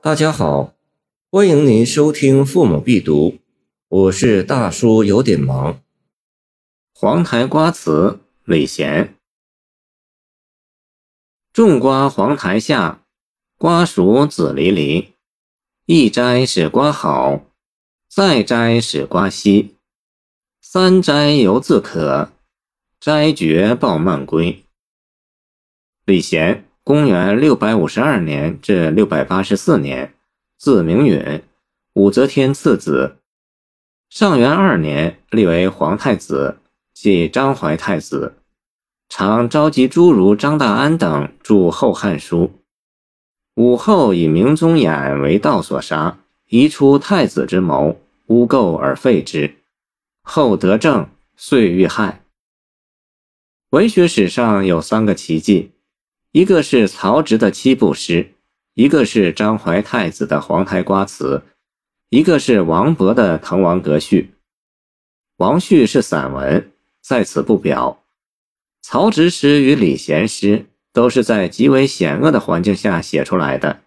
大家好，欢迎您收听《父母必读》，我是大叔，有点忙。黄台瓜词，李贤。种瓜黄台下，瓜熟子离离。一摘使瓜好，再摘使瓜稀。三摘犹自可，摘绝报慢归。李贤。公元六百五十二年至六百八十四年，字明允，武则天次子。上元二年立为皇太子，即张怀太子。常召集诸儒张大安等著《后汉书》。武后以明宗衍为道所杀，疑出太子之谋，诬构而废之。后得正，遂遇害。文学史上有三个奇迹。一个是曹植的七步诗，一个是张怀太子的黄台瓜词，一个是王勃的滕王阁序。王旭是散文，在此不表。曹植诗与李贤诗都是在极为险恶的环境下写出来的，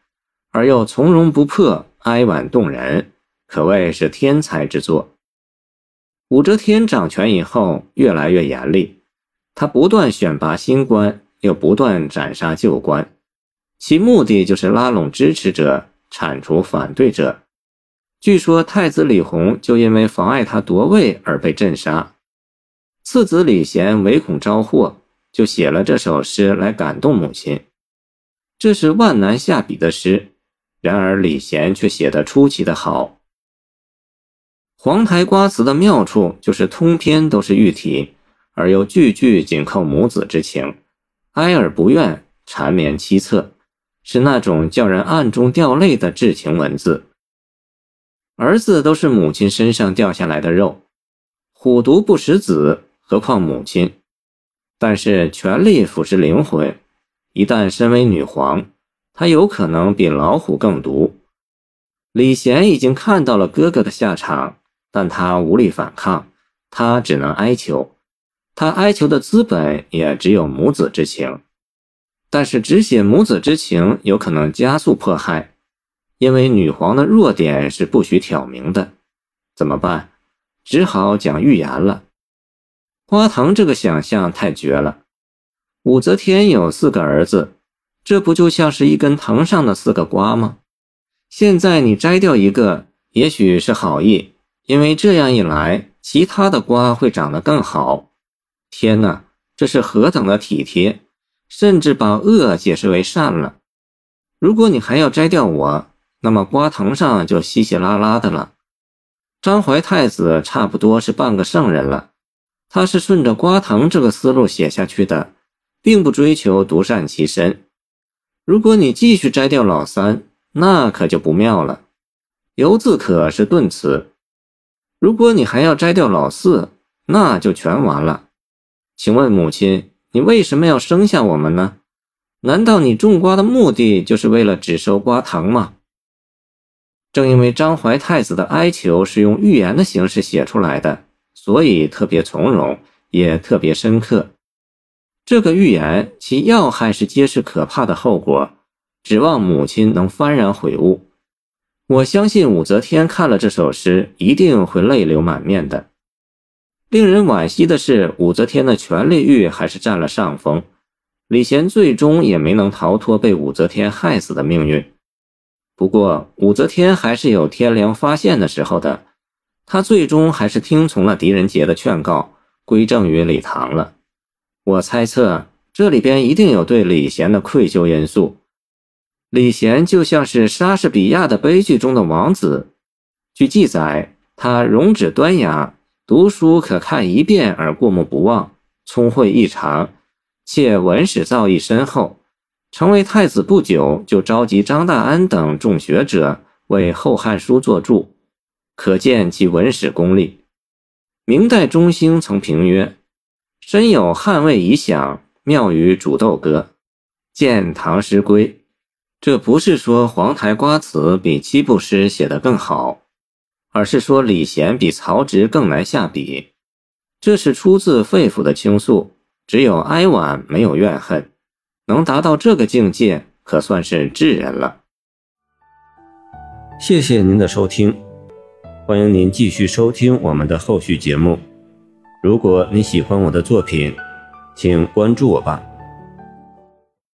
而又从容不迫，哀婉动人，可谓是天才之作。武则天掌权以后，越来越严厉，她不断选拔新官。又不断斩杀旧官，其目的就是拉拢支持者，铲除反对者。据说太子李弘就因为妨碍他夺位而被镇杀，次子李贤唯恐招祸，就写了这首诗来感动母亲。这是万难下笔的诗，然而李贤却写得出奇的好。黄台瓜词的妙处就是通篇都是喻体，而又句句紧扣母子之情。哀而不怨，缠绵凄恻，是那种叫人暗中掉泪的至情文字。儿子都是母亲身上掉下来的肉，虎毒不食子，何况母亲？但是权力腐蚀灵魂，一旦身为女皇，她有可能比老虎更毒。李贤已经看到了哥哥的下场，但他无力反抗，他只能哀求。他哀求的资本也只有母子之情，但是只写母子之情有可能加速迫害，因为女皇的弱点是不许挑明的。怎么办？只好讲预言了。花藤这个想象太绝了。武则天有四个儿子，这不就像是一根藤上的四个瓜吗？现在你摘掉一个，也许是好意，因为这样一来，其他的瓜会长得更好。天哪，这是何等的体贴，甚至把恶解释为善了。如果你还要摘掉我，那么瓜藤上就稀稀拉拉的了。张怀太子差不多是半个圣人了，他是顺着瓜藤这个思路写下去的，并不追求独善其身。如果你继续摘掉老三，那可就不妙了。犹自可是顿词，如果你还要摘掉老四，那就全完了。请问母亲，你为什么要生下我们呢？难道你种瓜的目的就是为了只收瓜藤吗？正因为张怀太子的哀求是用寓言的形式写出来的，所以特别从容，也特别深刻。这个寓言其要害是揭示可怕的后果，指望母亲能幡然悔悟。我相信武则天看了这首诗，一定会泪流满面的。令人惋惜的是，武则天的权力欲还是占了上风。李贤最终也没能逃脱被武则天害死的命运。不过，武则天还是有天良发现的时候的。她最终还是听从了狄仁杰的劝告，归正于李唐了。我猜测，这里边一定有对李贤的愧疚因素。李贤就像是莎士比亚的悲剧中的王子。据记载，他容止端雅。读书可看一遍而过目不忘，聪慧异常，且文史造诣深厚。成为太子不久，就召集张大安等众学者为《后汉书》作注，可见其文史功力。明代中兴曾评曰：“身有汉魏遗响，妙于煮豆歌。”见《唐诗归》。这不是说黄台瓜词比七步诗写得更好。而是说李贤比曹植更难下笔，这是出自肺腑的倾诉，只有哀婉，没有怨恨，能达到这个境界，可算是智人了。谢谢您的收听，欢迎您继续收听我们的后续节目。如果你喜欢我的作品，请关注我吧。